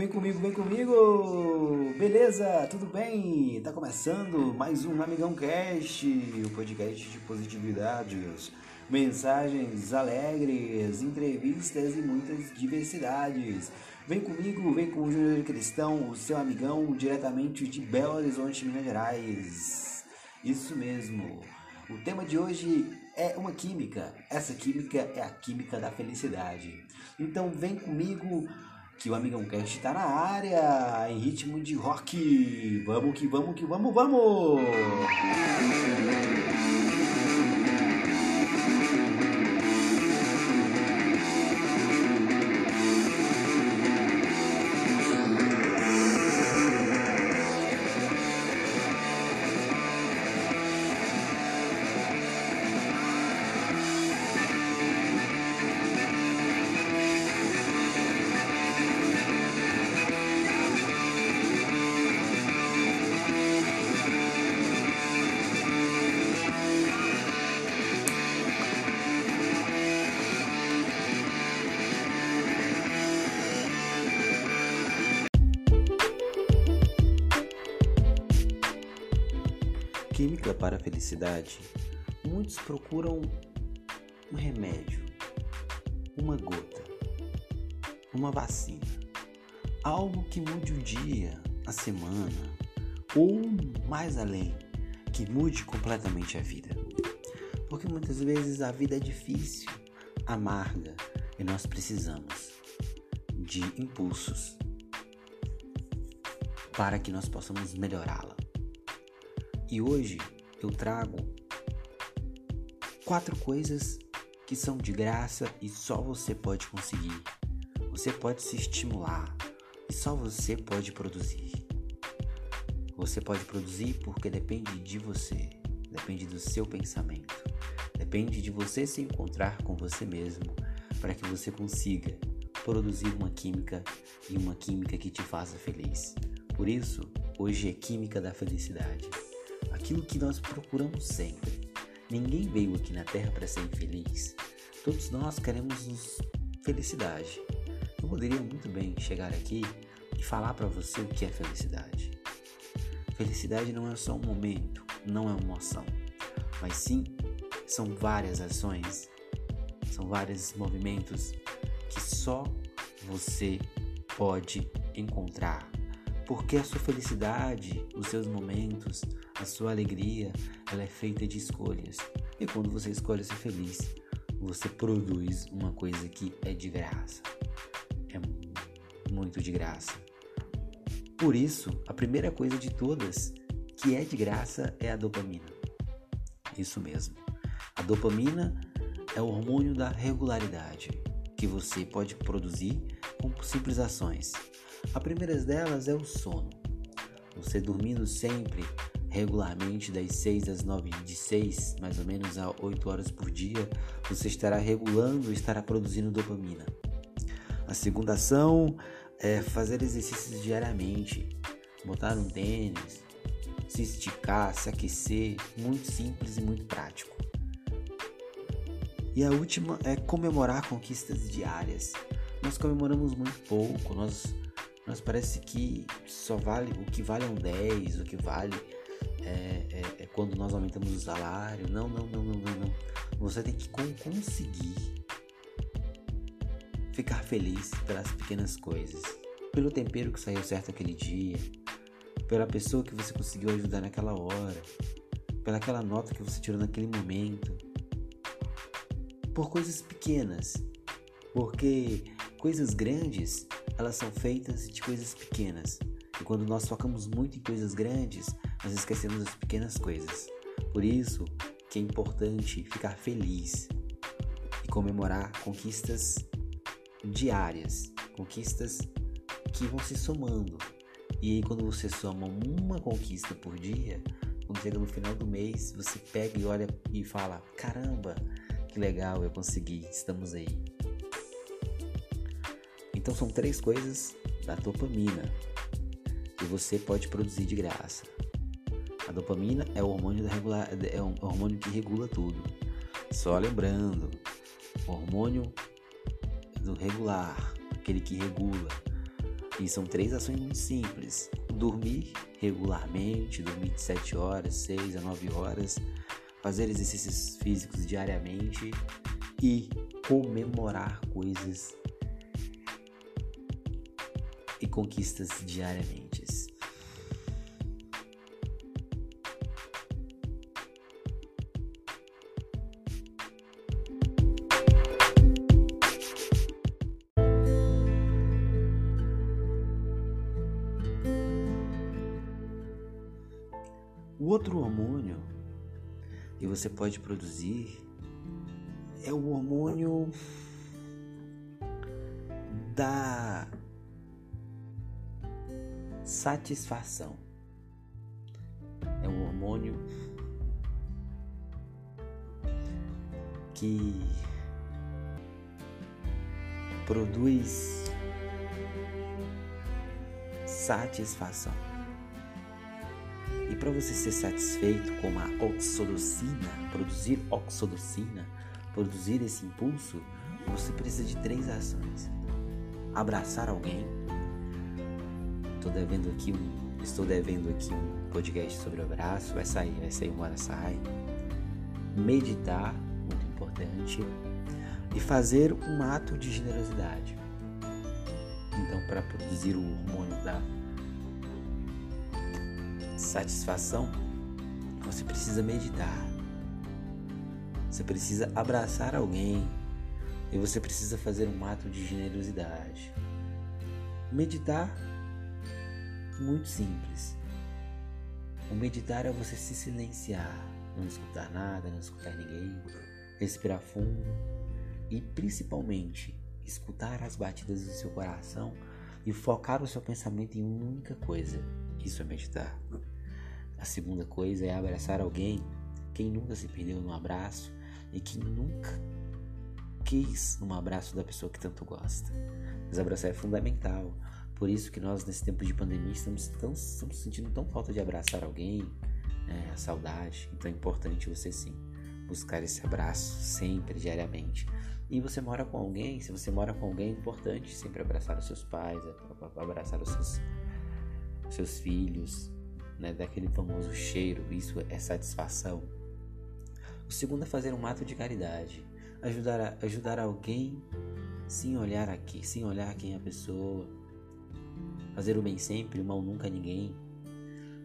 Vem comigo, vem comigo! Beleza? Tudo bem? Tá começando mais um Amigão Cast, o podcast de positividades, mensagens alegres, entrevistas e muitas diversidades. Vem comigo, vem com o Júnior Cristão, o seu amigão, diretamente de Belo Horizonte, Minas Gerais. Isso mesmo. O tema de hoje é uma química. Essa química é a química da felicidade. Então vem comigo que o Amigão Cast está na área, em ritmo de rock. Vamos que vamos que vamos, vamos! Química para a felicidade. Muitos procuram um remédio, uma gota, uma vacina, algo que mude o dia, a semana ou mais além, que mude completamente a vida. Porque muitas vezes a vida é difícil, amarga e nós precisamos de impulsos para que nós possamos melhorá-la. E hoje eu trago quatro coisas que são de graça e só você pode conseguir. Você pode se estimular e só você pode produzir. Você pode produzir porque depende de você, depende do seu pensamento, depende de você se encontrar com você mesmo para que você consiga produzir uma química e uma química que te faça feliz. Por isso, hoje é Química da Felicidade aquilo que nós procuramos sempre. Ninguém veio aqui na Terra para ser infeliz. Todos nós queremos felicidade. Eu poderia muito bem chegar aqui e falar para você o que é felicidade. Felicidade não é só um momento, não é uma emoção, mas sim são várias ações, são vários movimentos que só você pode encontrar. Porque a sua felicidade, os seus momentos, a sua alegria, ela é feita de escolhas. E quando você escolhe ser feliz, você produz uma coisa que é de graça. É muito de graça. Por isso, a primeira coisa de todas que é de graça é a dopamina. Isso mesmo. A dopamina é o hormônio da regularidade que você pode produzir com simples ações. A primeira delas é o sono. Você dormindo sempre regularmente das 6 às 9, de 6 mais ou menos a 8 horas por dia, você estará regulando estará produzindo dopamina. A segunda ação é fazer exercícios diariamente, botar um tênis, se esticar, se aquecer, muito simples e muito prático. E a última é comemorar conquistas diárias. Nós comemoramos muito pouco, nós, nós parece que só vale o que vale é um 10, o que vale é, é, é quando nós aumentamos o salário. Não, não, não, não, não, não. Você tem que conseguir ficar feliz pelas pequenas coisas, pelo tempero que saiu certo aquele dia, pela pessoa que você conseguiu ajudar naquela hora, pelaquela nota que você tirou naquele momento, por coisas pequenas, porque coisas grandes elas são feitas de coisas pequenas. E quando nós focamos muito em coisas grandes, nós esquecemos as pequenas coisas. Por isso que é importante ficar feliz e comemorar conquistas diárias, conquistas que vão se somando. E aí quando você soma uma conquista por dia, quando chega no final do mês, você pega e olha e fala: "Caramba, que legal, eu consegui, estamos aí". Então são três coisas da dopamina que você pode produzir de graça. A dopamina é o hormônio, da regular, é um hormônio que regula tudo. Só lembrando, o hormônio do regular, aquele que regula. E são três ações muito simples: dormir regularmente, dormir de 7 horas, 6 a 9 horas, fazer exercícios físicos diariamente e comemorar coisas e conquistas diariamente. O outro hormônio que você pode produzir é o hormônio da satisfação. É um hormônio que produz satisfação. E para você ser satisfeito com a oxitocina, produzir oxitocina, produzir esse impulso, você precisa de três ações: abraçar alguém. Estou devendo aqui um, estou devendo aqui um podcast sobre o abraço, vai sair, vai sair uma hora sai. Meditar, muito importante, e fazer um ato de generosidade. Então, para produzir o hormônio da satisfação, você precisa meditar. Você precisa abraçar alguém e você precisa fazer um ato de generosidade. Meditar, muito simples. O meditar é você se silenciar, não escutar nada, não escutar ninguém, respirar fundo e principalmente escutar as batidas do seu coração e focar o seu pensamento em uma única coisa. Isso é meditar. A segunda coisa é abraçar alguém. Quem nunca se perdeu num abraço e quem nunca quis um abraço da pessoa que tanto gosta. Mas abraçar é fundamental. Por isso que nós, nesse tempo de pandemia, estamos, tão, estamos sentindo tão falta de abraçar alguém, né, a saudade. Então é importante você sim buscar esse abraço sempre, diariamente. E você mora com alguém, se você mora com alguém, é importante sempre abraçar os seus pais, abraçar os seus, seus filhos, né, daquele famoso cheiro, isso é satisfação. O segundo é fazer um ato de caridade, ajudar, ajudar alguém sem olhar aqui, sem olhar quem é a pessoa, fazer o bem sempre, o mal nunca a ninguém.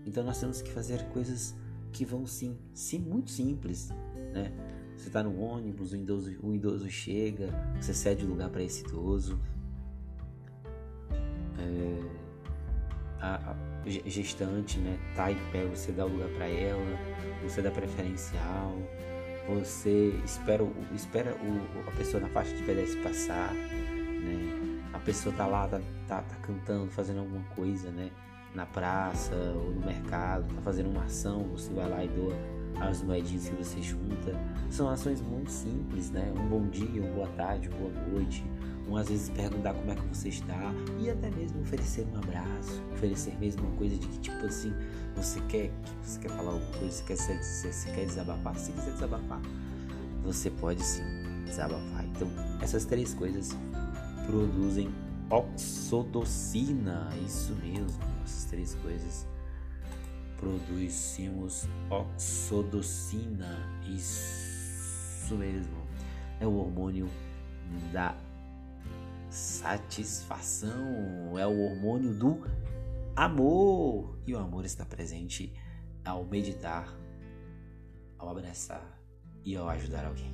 Então nós temos que fazer coisas que vão sim, sim muito simples, né? Você está no ônibus, o idoso, o idoso chega, você cede o lugar para esse idoso. É, a, a, gestante, né, tá em pé, você dá o lugar para ela, você dá preferencial, você espera, espera o, a pessoa na faixa de pedestre passar, né? Pessoa tá lá, tá, tá, tá cantando, fazendo alguma coisa, né? Na praça ou no mercado, tá fazendo uma ação, você vai lá e doa as moedinhas que você junta. São ações muito simples, né? Um bom dia, uma boa tarde, uma boa noite, um às vezes perguntar como é que você está e até mesmo oferecer um abraço, oferecer mesmo uma coisa de que tipo assim, você quer, você quer falar alguma coisa, você quer, você, você quer desabafar, se quiser desabafar, você pode sim desabafar. Então, essas três coisas produzem oxodocina, isso mesmo, essas três coisas. Produzimos oxodocina, isso mesmo, é o hormônio da satisfação, é o hormônio do amor. E o amor está presente ao meditar, ao abraçar e ao ajudar alguém.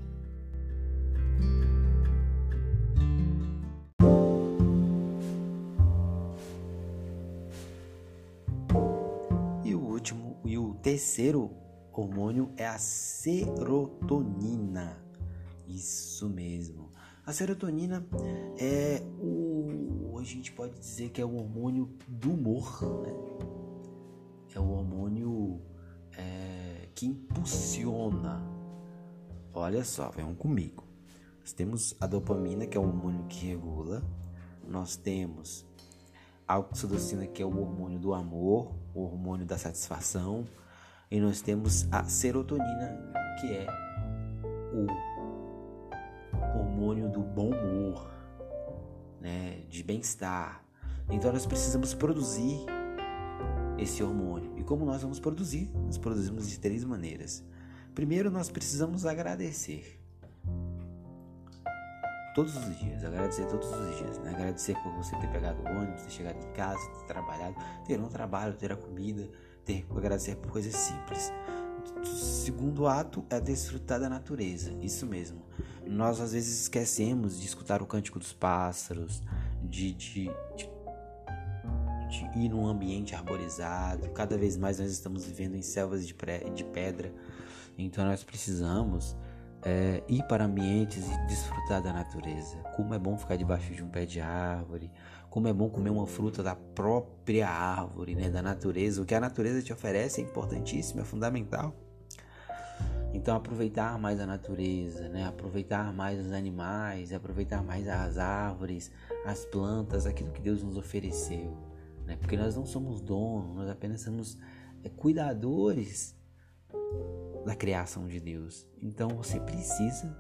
Terceiro hormônio é a serotonina. Isso mesmo. A serotonina é o. A gente pode dizer que é o hormônio do humor, né? É o hormônio é, que impulsiona. Olha só, venham comigo. Nós temos a dopamina, que é o hormônio que regula. Nós temos a oxitocina, que é o hormônio do amor, o hormônio da satisfação. E nós temos a serotonina, que é o hormônio do bom humor, né, de bem-estar. Então nós precisamos produzir esse hormônio. E como nós vamos produzir? Nós produzimos de três maneiras. Primeiro, nós precisamos agradecer. Todos os dias, agradecer todos os dias, né? Agradecer por você ter pegado o ônibus, ter chegado em casa, ter trabalhado, ter um trabalho, ter a comida, ter agradecer por coisas simples. O segundo ato é desfrutar da natureza, isso mesmo. Nós às vezes esquecemos de escutar o cântico dos pássaros, de, de, de de ir num ambiente arborizado. Cada vez mais nós estamos vivendo em selvas de, de pedra, então nós precisamos é, ir para ambientes e desfrutar da natureza. Como é bom ficar debaixo de um pé de árvore, como é bom comer uma fruta da própria árvore, né, da natureza. O que a natureza te oferece é importantíssimo, é fundamental. Então aproveitar mais a natureza, né? aproveitar mais os animais, aproveitar mais as árvores, as plantas, aquilo que Deus nos ofereceu né? porque nós não somos donos, nós apenas somos é, cuidadores da criação de Deus. Então você precisa,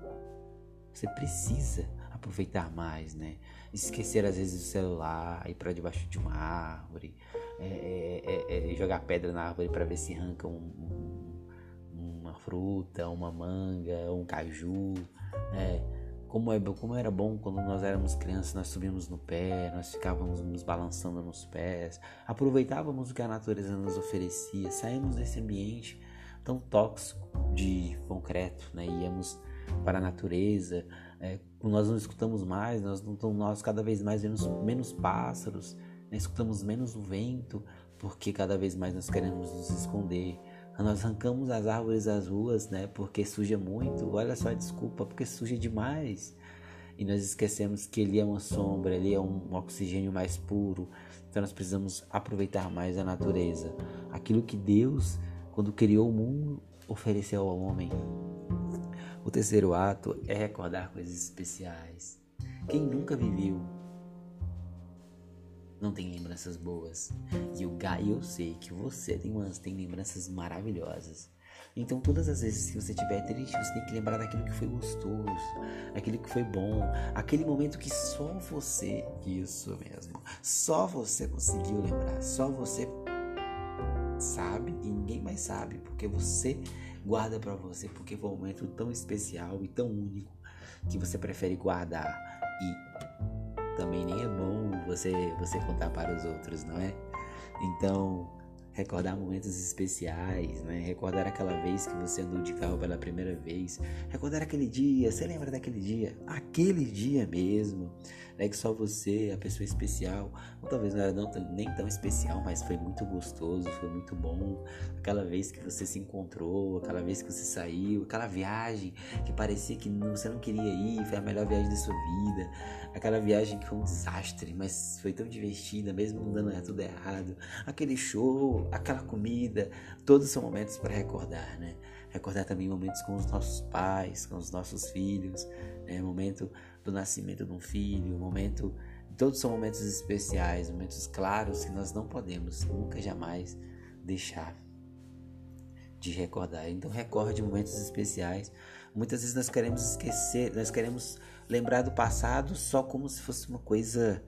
você precisa aproveitar mais, né? Esquecer às vezes o celular, ir para debaixo de uma árvore, é, é, é, é jogar pedra na árvore para ver se arranca um, um, uma fruta, uma manga, um caju, né? Como, é, como era bom quando nós éramos crianças, nós subíamos no pé, nós ficávamos nos balançando nos pés, aproveitávamos o que a natureza nos oferecia, saímos desse ambiente tão tóxico de concreto, né? íamos para a natureza, é, nós não escutamos mais, nós, não, nós cada vez mais vemos menos pássaros, né? escutamos menos o vento, porque cada vez mais nós queremos nos esconder. Nós arrancamos as árvores das ruas, né? Porque suja muito. Olha só a desculpa, porque suja demais. E nós esquecemos que ele é uma sombra, ele é um oxigênio mais puro. Então nós precisamos aproveitar mais a natureza. Aquilo que Deus, quando criou o mundo, ofereceu ao homem. O terceiro ato é recordar coisas especiais. Quem nunca viveu não tem lembranças boas. E eu, eu sei que você tem, umas, tem lembranças maravilhosas. Então, todas as vezes que você estiver triste, você tem que lembrar daquilo que foi gostoso, daquilo que foi bom, aquele momento que só você, isso mesmo, só você conseguiu lembrar, só você sabe e ninguém mais sabe, porque você guarda para você, porque foi um momento tão especial e tão único que você prefere guardar e também nem é bom você, você contar para os outros, não é? Então, recordar momentos especiais, né? Recordar aquela vez que você andou de carro pela primeira vez, recordar aquele dia, você lembra daquele dia? Aquele dia mesmo, né? Que só você, a pessoa especial, ou talvez não era não, nem tão especial, mas foi muito gostoso, foi muito bom. Aquela vez que você se encontrou, aquela vez que você saiu, aquela viagem que parecia que você não queria ir, foi a melhor viagem da sua vida. Aquela viagem que foi um desastre, mas foi tão divertida, mesmo não dando tudo errado. Aquele show, aquela comida, todos são momentos para recordar, né? Recordar também momentos com os nossos pais, com os nossos filhos, né? Momento do nascimento de um filho, momento. Todos são momentos especiais, momentos claros que nós não podemos nunca jamais deixar de recordar. Então recorde momentos especiais. Muitas vezes nós queremos esquecer, nós queremos lembrar do passado só como se fosse uma coisa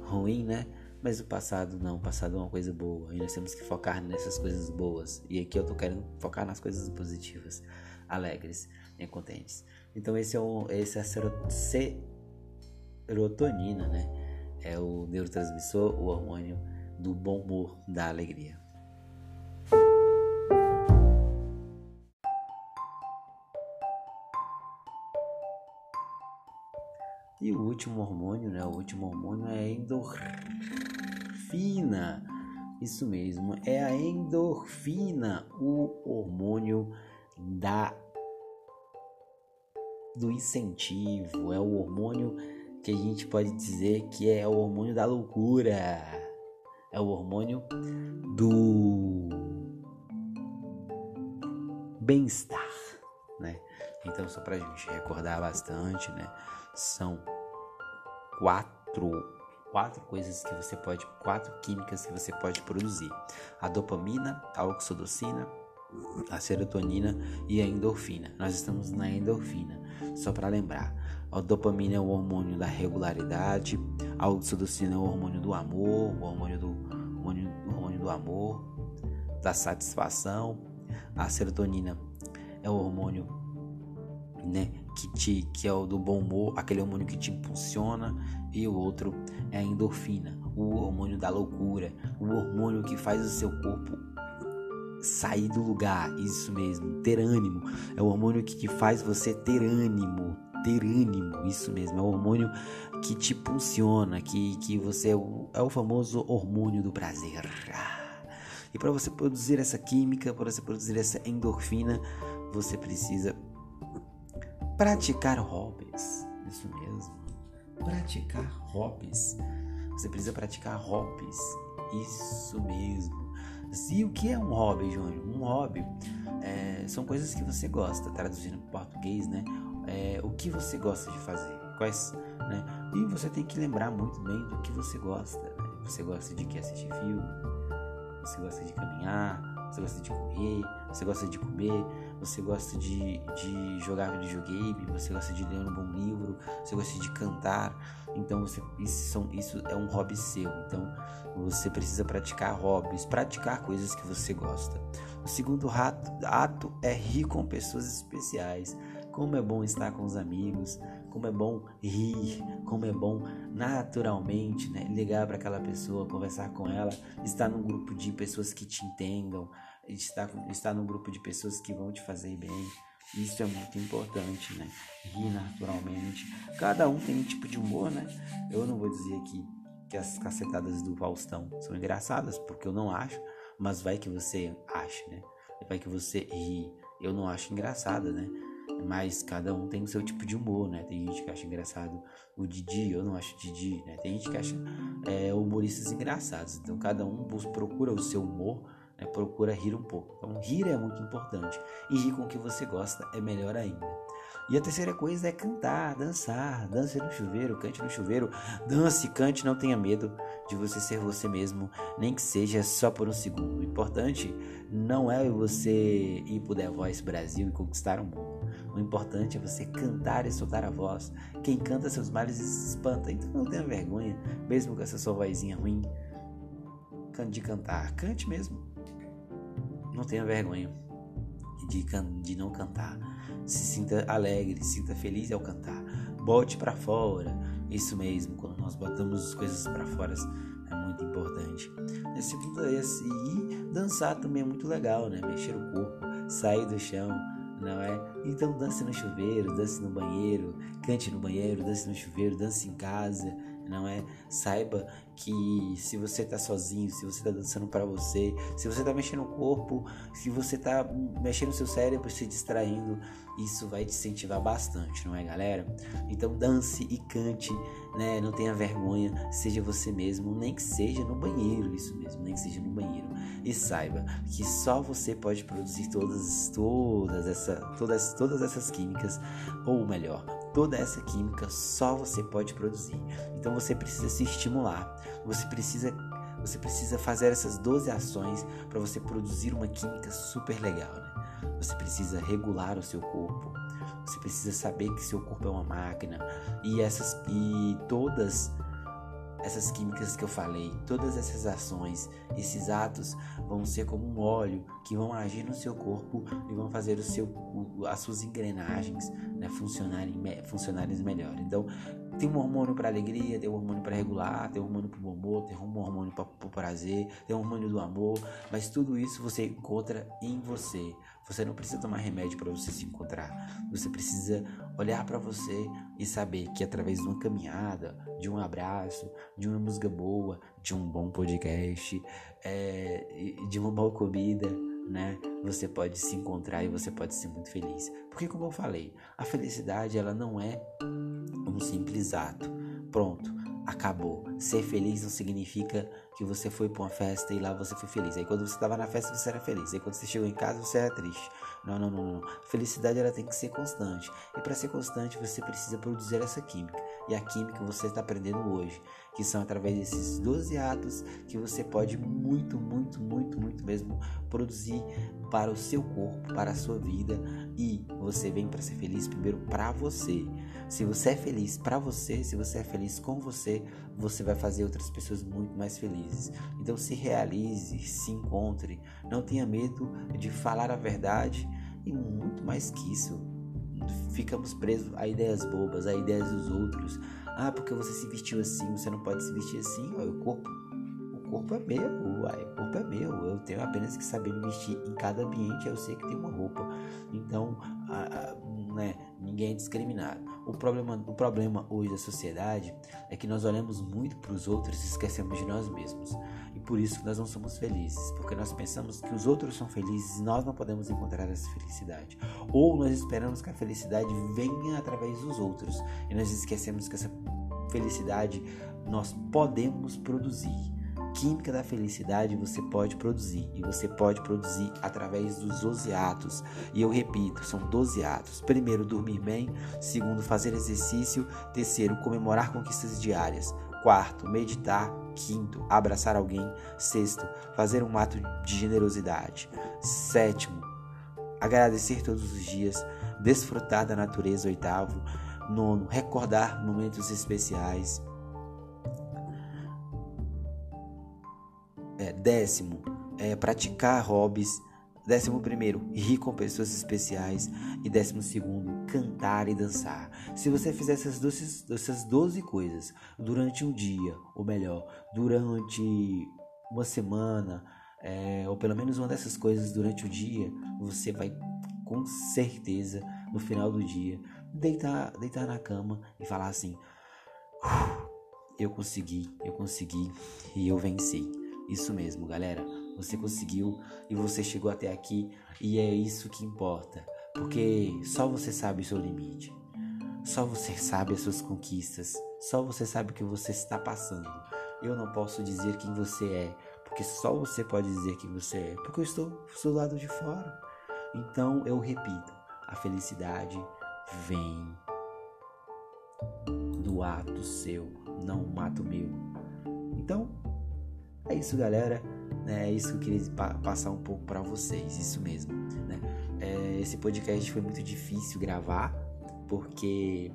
ruim, né? Mas o passado não, o passado é uma coisa boa e nós temos que focar nessas coisas boas. E aqui eu tô querendo focar nas coisas positivas, alegres e contentes. Então esse é, o, esse é a serotonina, né? É o neurotransmissor, o hormônio do bom humor, da alegria. E o último hormônio, né? O último hormônio é a endorfina. Isso mesmo, é a endorfina, o hormônio da do incentivo, é o hormônio que a gente pode dizer que é o hormônio da loucura. É o hormônio do bem-estar, né? Então, só pra gente recordar bastante, né? São quatro quatro coisas que você pode, quatro químicas que você pode produzir: a dopamina, a oxitocina, a serotonina e a endorfina. Nós estamos na endorfina, só para lembrar. A dopamina é o hormônio da regularidade, a oxitocina é o hormônio do amor, o hormônio do, hormônio, hormônio do amor, da satisfação. A serotonina é o hormônio né, que, te, que é o do bom humor, aquele hormônio que te impulsiona, e o outro é a endorfina, o hormônio da loucura, o hormônio que faz o seu corpo sair do lugar, isso mesmo, ter ânimo. É o hormônio que, que faz você ter ânimo, ter ânimo, isso mesmo. É o hormônio que te impulsiona, que, que você é o, é o famoso hormônio do prazer. E para você produzir essa química, para você produzir essa endorfina, você precisa praticar hobbies. Isso mesmo. Praticar hobbies. Você precisa praticar hobbies. Isso mesmo. E o que é um hobby, Júnior? Um hobby é, são coisas que você gosta, traduzindo para português, né? É, o que você gosta de fazer? Quais, né? E você tem que lembrar muito bem do que você gosta. Né? Você gosta de que assistir filme? Você gosta de caminhar? Você gosta de correr? Você gosta de comer? Você gosta de, de jogar videogame? Você gosta de ler um bom livro? Você gosta de cantar? Então você, isso, são, isso é um hobby seu. Então você precisa praticar hobbies, praticar coisas que você gosta. O segundo ato é rir com pessoas especiais. Como é bom estar com os amigos, como é bom rir, como é bom naturalmente né, ligar para aquela pessoa, conversar com ela, estar num grupo de pessoas que te entendam, estar, estar num grupo de pessoas que vão te fazer bem. Isso é muito importante, né? Rir naturalmente. Cada um tem um tipo de humor, né? Eu não vou dizer aqui que as cacetadas do Faustão são engraçadas, porque eu não acho, mas vai que você acha, né? Vai que você ri. Eu não acho engraçada, né? Mas cada um tem o seu tipo de humor, né? Tem gente que acha engraçado o Didi, eu não acho Didi, né? Tem gente que acha é, humoristas engraçados. Então cada um procura o seu humor né? procura rir um pouco. Então, rir é muito importante. E rir com o que você gosta é melhor ainda. E a terceira coisa é cantar, dançar, dance no chuveiro, cante no chuveiro, dance, cante, não tenha medo de você ser você mesmo, nem que seja só por um segundo. O importante não é você ir pro The Voice Brasil e conquistar o mundo. O importante é você cantar e soltar a voz. Quem canta seus males se espanta, então não tenha vergonha, mesmo com essa sua vozinha ruim de cantar. Cante mesmo. Não tenha vergonha de, de não cantar. Se sinta alegre, se sinta feliz ao cantar. Bote para fora. Isso mesmo, quando nós botamos as coisas para fora é muito importante. Esse, esse, e dançar também é muito legal, né? Mexer o corpo, sair do chão, não é? Então dance no chuveiro, dance no banheiro, cante no banheiro, dance no chuveiro, dance em casa, não é? Saiba que se você tá sozinho, se você tá dançando para você, se você tá mexendo o corpo, se você tá mexendo o seu cérebro, se distraindo, isso vai te incentivar bastante, não é, galera? Então dance e cante, né? Não tenha vergonha, seja você mesmo, nem que seja no banheiro, isso mesmo, nem que seja no banheiro. E saiba que só você pode produzir todas todas essa todas todas essas químicas, ou melhor, toda essa química só você pode produzir. Então você precisa se estimular. Você precisa você precisa fazer essas 12 ações para você produzir uma química super legal, né? Você precisa regular o seu corpo. Você precisa saber que seu corpo é uma máquina e essas e todas essas químicas que eu falei, todas essas ações, esses atos vão ser como um óleo que vão agir no seu corpo e vão fazer o seu, as suas engrenagens né, funcionarem, funcionarem melhor. Então, tem um hormônio para alegria, tem um hormônio para regular, tem um hormônio para o humor, tem um hormônio para o prazer, tem um hormônio do amor, mas tudo isso você encontra em você. Você não precisa tomar remédio para você se encontrar. Você precisa olhar para você e saber que através de uma caminhada, de um abraço, de uma música boa, de um bom podcast, é, de uma boa comida, né? Você pode se encontrar e você pode ser muito feliz. Porque como eu falei, a felicidade ela não é um simples ato. Pronto, acabou. Ser feliz não significa que você foi para uma festa e lá você foi feliz. Aí quando você estava na festa você era feliz. Aí quando você chegou em casa você era triste. Não, não, não, não. Felicidade ela tem que ser constante. E para ser constante você precisa produzir essa química. e a química você está aprendendo hoje, que são através desses 12 atos que você pode muito, muito, muito, muito mesmo produzir para o seu corpo, para a sua vida e você vem para ser feliz primeiro para você. Se você é feliz para você, se você é feliz com você, você vai fazer outras pessoas muito mais felizes. Então se realize, se encontre, não tenha medo de falar a verdade e muito mais que isso. Ficamos presos a ideias bobas, a ideias dos outros. Ah, porque você se vestiu assim, você não pode se vestir assim. Olha, o corpo, o corpo é meu, uai, o corpo é meu. Eu tenho apenas que saber me vestir em cada ambiente. Eu sei que tem uma roupa. Então, a, a, né, ninguém é discriminado. O problema, o problema hoje da sociedade é que nós olhamos muito para os outros e esquecemos de nós mesmos. E por isso que nós não somos felizes, porque nós pensamos que os outros são felizes e nós não podemos encontrar essa felicidade. Ou nós esperamos que a felicidade venha através dos outros e nós esquecemos que essa felicidade nós podemos produzir química da felicidade você pode produzir e você pode produzir através dos 12 atos. E eu repito, são 12 atos. Primeiro, dormir bem, segundo, fazer exercício, terceiro, comemorar conquistas diárias. Quarto, meditar. Quinto, abraçar alguém. Sexto, fazer um ato de generosidade. Sétimo, agradecer todos os dias, desfrutar da natureza. Oitavo, nono, recordar momentos especiais. Décimo, é, praticar hobbies. Décimo primeiro, rir com pessoas especiais. E décimo segundo, cantar e dançar. Se você fizer essas 12, essas 12 coisas durante um dia, ou melhor, durante uma semana, é, ou pelo menos uma dessas coisas durante o dia, você vai com certeza no final do dia deitar, deitar na cama e falar assim: eu consegui, eu consegui e eu venci. Isso mesmo, galera. Você conseguiu e você chegou até aqui e é isso que importa. Porque só você sabe o seu limite. Só você sabe as suas conquistas. Só você sabe o que você está passando. Eu não posso dizer quem você é, porque só você pode dizer quem você é, porque eu estou, do lado de fora. Então eu repito: a felicidade vem do ato seu, não um ato meu. Então, é isso, galera. É isso que eu queria passar um pouco para vocês, isso mesmo. Né? É, esse podcast foi muito difícil gravar, porque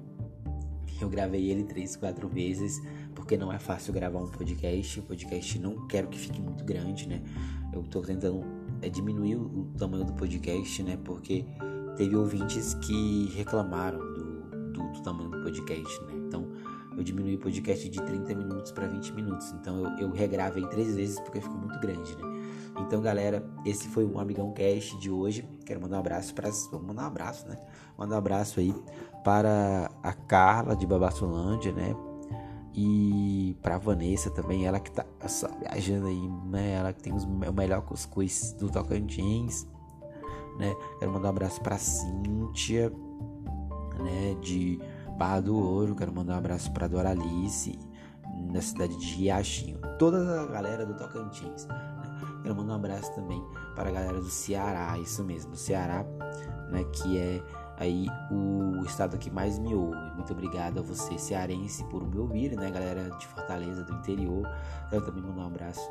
eu gravei ele três, quatro vezes, porque não é fácil gravar um podcast. O podcast não quero que fique muito grande, né? Eu tô tentando é, diminuir o tamanho do podcast, né? Porque teve ouvintes que reclamaram do, do, do tamanho do podcast, né? Então eu diminui o podcast de 30 minutos para 20 minutos. Então eu, eu regravei três vezes porque ficou muito grande, né? Então, galera, esse foi o Amigão Cast de hoje. Quero mandar um abraço para. Vamos mandar um abraço, né? Mandar um abraço aí para a Carla de Babassolândia, né? E para Vanessa também, ela que tá só viajando aí, né? Ela que tem os, o melhor cuscuz do Tocantins, né? Quero mandar um abraço para Cíntia, né? De Barra do Ouro, quero mandar um abraço para Doralice, na cidade de Riachinho. Toda a galera do Tocantins. Né? Quero mandar um abraço também para a galera do Ceará, isso mesmo, Ceará, né, que é aí o estado que mais me ouve. Muito obrigado a você, cearense, por me ouvir, né, galera de Fortaleza, do interior. Quero também mandar um abraço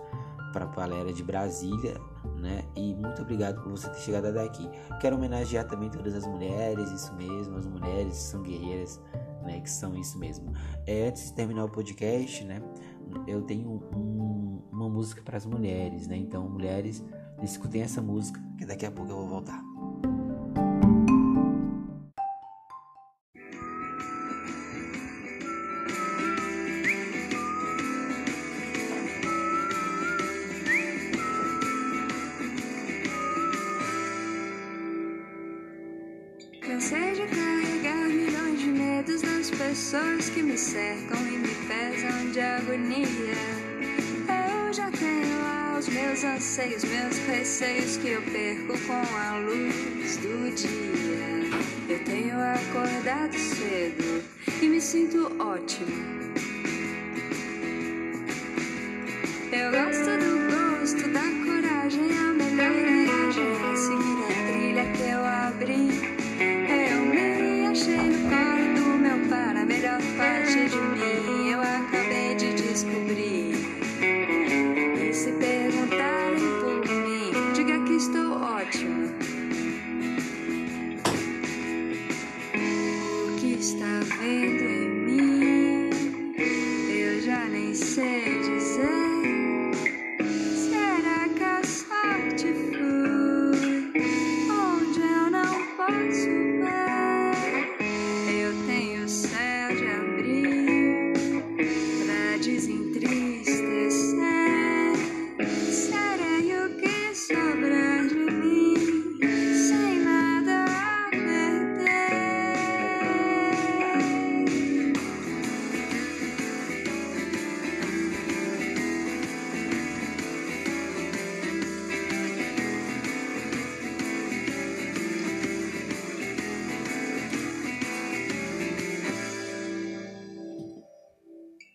para a galera de Brasília, né? E muito obrigado por você ter chegado até aqui. Quero homenagear também todas as mulheres, isso mesmo, as mulheres são guerreiras, né? Que são isso mesmo. É, antes de terminar o podcast, né? Eu tenho um, uma música para as mulheres, né? Então, mulheres, escutem essa música, que daqui a pouco eu vou voltar. Cercam e me pesam de agonia. Eu já tenho lá os meus anseios, meus receios que eu perco com a luz do dia. Eu tenho acordado cedo e me sinto ótimo. Que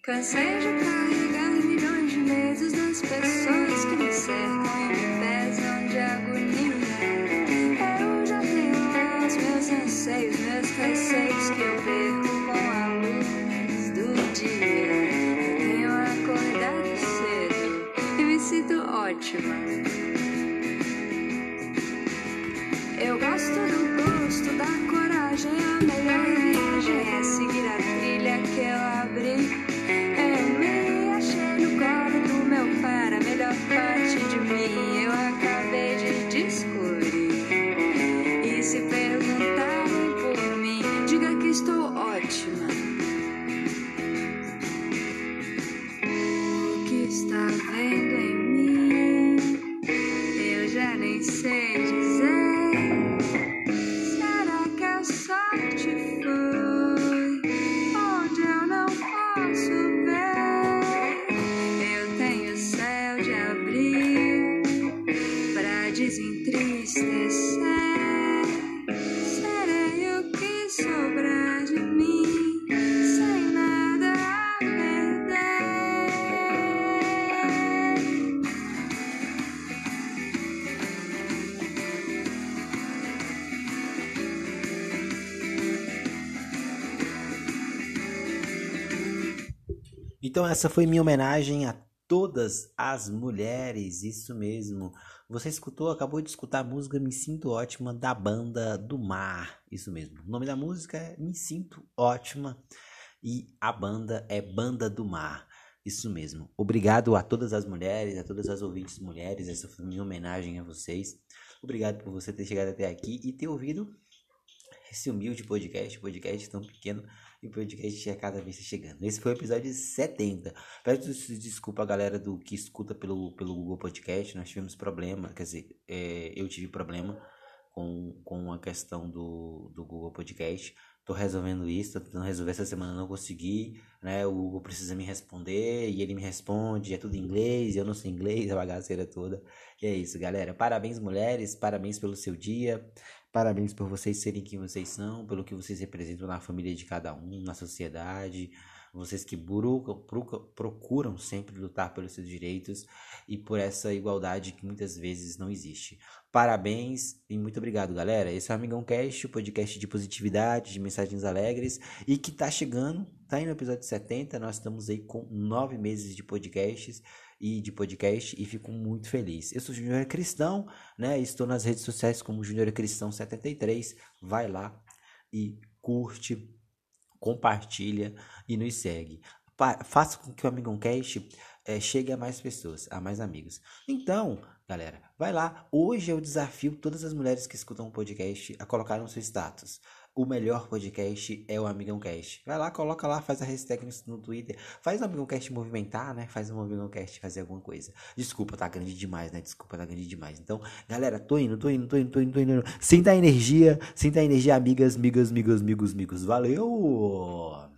Cansei de carregar milhões de medos das pessoas que me cercam e me pesam de agonia. Eu já tenho os meus anseios, meus receios que eu perco com a luz do dia. Tenho acordado cedo e me sinto ótima. Eu gosto do gosto da coragem, a melhor viagem é seguir a trilha que eu abri. Então essa foi minha homenagem a todas as mulheres, isso mesmo. Você escutou, acabou de escutar a música Me Sinto Ótima da banda do Mar, isso mesmo. O nome da música é Me Sinto Ótima e a banda é Banda do Mar. Isso mesmo. Obrigado a todas as mulheres, a todas as ouvintes mulheres. Essa foi minha homenagem a vocês. Obrigado por você ter chegado até aqui e ter ouvido esse humilde podcast, podcast tão pequeno e podcast é cada vez chegando. Esse foi o episódio 70. Peço desculpa a galera do que escuta pelo, pelo Google Podcast. Nós tivemos problema, quer dizer, é, eu tive problema com, com a questão do, do Google Podcast. Tô resolvendo isso, tô tentando resolver essa semana, não consegui, né? O Google precisa me responder e ele me responde, é tudo em inglês, eu não sei inglês, a bagaceira toda. E é isso, galera. Parabéns, mulheres, parabéns pelo seu dia. Parabéns por vocês serem quem vocês são, pelo que vocês representam na família de cada um, na sociedade. Vocês que procuram, procuram sempre lutar pelos seus direitos e por essa igualdade que muitas vezes não existe. Parabéns e muito obrigado, galera. Esse é o Amigão Cast, o podcast de positividade, de mensagens alegres e que tá chegando, tá aí no episódio 70. Nós estamos aí com nove meses de podcasts e de podcast e fico muito feliz. Eu sou Júnior Cristão, né? Estou nas redes sociais como Júnior Cristão 73. Vai lá e curte, compartilha e nos segue. Faça com que o Amigão Cast é, chegue a mais pessoas, a mais amigos. Então, galera, vai lá. Hoje eu desafio todas as mulheres que escutam o podcast a colocar no seu status. O melhor podcast é o Amigão Cast. Vai lá, coloca lá, faz a hashtag no Twitter. Faz o Amigão Cast movimentar, né? Faz o Amigão Cast fazer alguma coisa. Desculpa, tá grande demais, né? Desculpa, tá grande demais. Então, galera, tô indo, tô indo, tô indo, tô indo, tô indo. Sinta a energia, sinta a energia, amigas, amigas, amigos, amigos, amigos. Valeu!